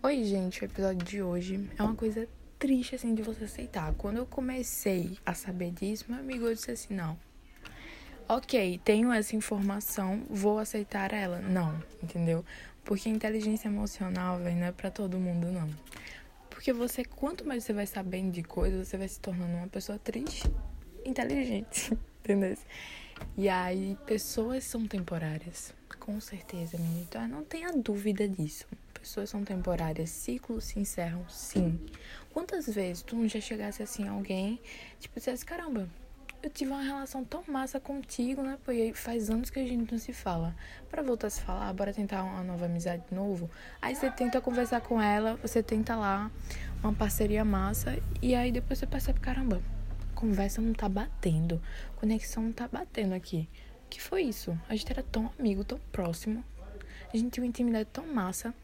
Oi, gente, o episódio de hoje é uma coisa triste assim de você aceitar. Quando eu comecei a saber disso, meu amigo disse assim: não. Ok, tenho essa informação, vou aceitar ela. Não, entendeu? Porque inteligência emocional, velho, não é pra todo mundo, não. Porque você, quanto mais você vai sabendo de coisas, você vai se tornando uma pessoa triste, inteligente, entendeu? E aí, pessoas são temporárias, com certeza, menino. Então, não tenha dúvida disso pessoas são temporárias, ciclos se encerram, sim. Quantas vezes tu já chegasse assim alguém, tipo, dissesse, caramba, eu tive uma relação tão massa contigo, né? Porque faz anos que a gente não se fala. Para voltar a se falar, bora tentar uma nova amizade de novo. Aí você tenta conversar com ela, você tenta lá uma parceria massa e aí depois você percebe, caramba, conversa não tá batendo, conexão não tá batendo aqui. O que foi isso? A gente era tão amigo, tão próximo, a gente tinha uma intimidade tão massa.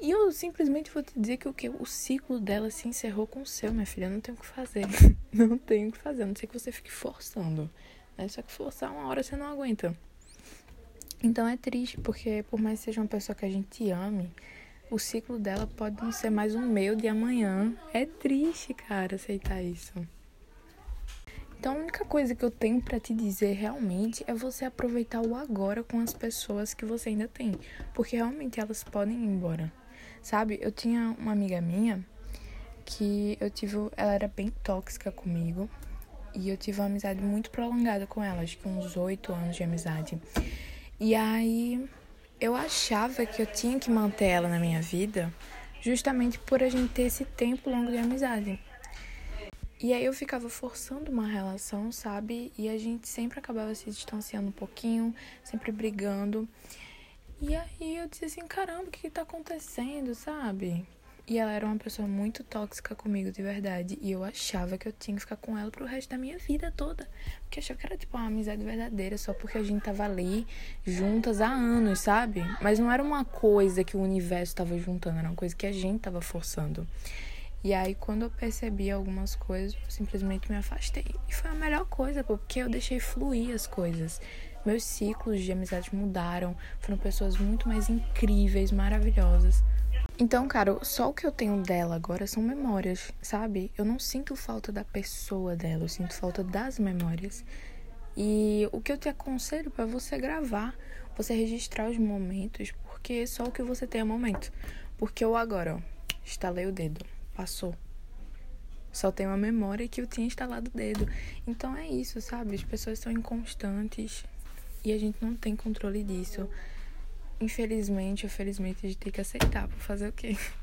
E eu simplesmente vou te dizer que o que o ciclo dela se encerrou com o seu, minha filha. Não tem o que fazer. Não tem o que fazer. A não sei que você fique forçando. Né? Só que forçar uma hora você não aguenta. Então é triste, porque por mais que seja uma pessoa que a gente ame, o ciclo dela pode não ser mais o meu de amanhã. É triste, cara, aceitar isso. Então, a única coisa que eu tenho para te dizer realmente é você aproveitar o agora com as pessoas que você ainda tem, porque realmente elas podem ir embora. Sabe? Eu tinha uma amiga minha que eu tive, ela era bem tóxica comigo e eu tive uma amizade muito prolongada com ela, acho que uns oito anos de amizade. E aí eu achava que eu tinha que manter ela na minha vida justamente por a gente ter esse tempo longo de amizade. E aí eu ficava forçando uma relação, sabe? E a gente sempre acabava se distanciando um pouquinho, sempre brigando. E aí eu disse assim, caramba, o que, que tá acontecendo, sabe? E ela era uma pessoa muito tóxica comigo, de verdade. E eu achava que eu tinha que ficar com ela pro resto da minha vida toda. Porque achava que era tipo uma amizade verdadeira, só porque a gente tava ali juntas há anos, sabe? Mas não era uma coisa que o universo tava juntando, era uma coisa que a gente tava forçando. E aí, quando eu percebi algumas coisas, eu simplesmente me afastei. E foi a melhor coisa, porque eu deixei fluir as coisas. Meus ciclos de amizade mudaram, foram pessoas muito mais incríveis, maravilhosas. Então, cara, só o que eu tenho dela agora são memórias, sabe? Eu não sinto falta da pessoa dela, eu sinto falta das memórias. E o que eu te aconselho para você gravar, você registrar os momentos, porque só o que você tem é momento. Porque eu agora, ó, estalei o dedo passou. Só tem uma memória que eu tinha instalado o dedo. Então é isso, sabe? As pessoas são inconstantes e a gente não tem controle disso. Infelizmente ou felizmente a gente tem que aceitar. Por fazer o quê?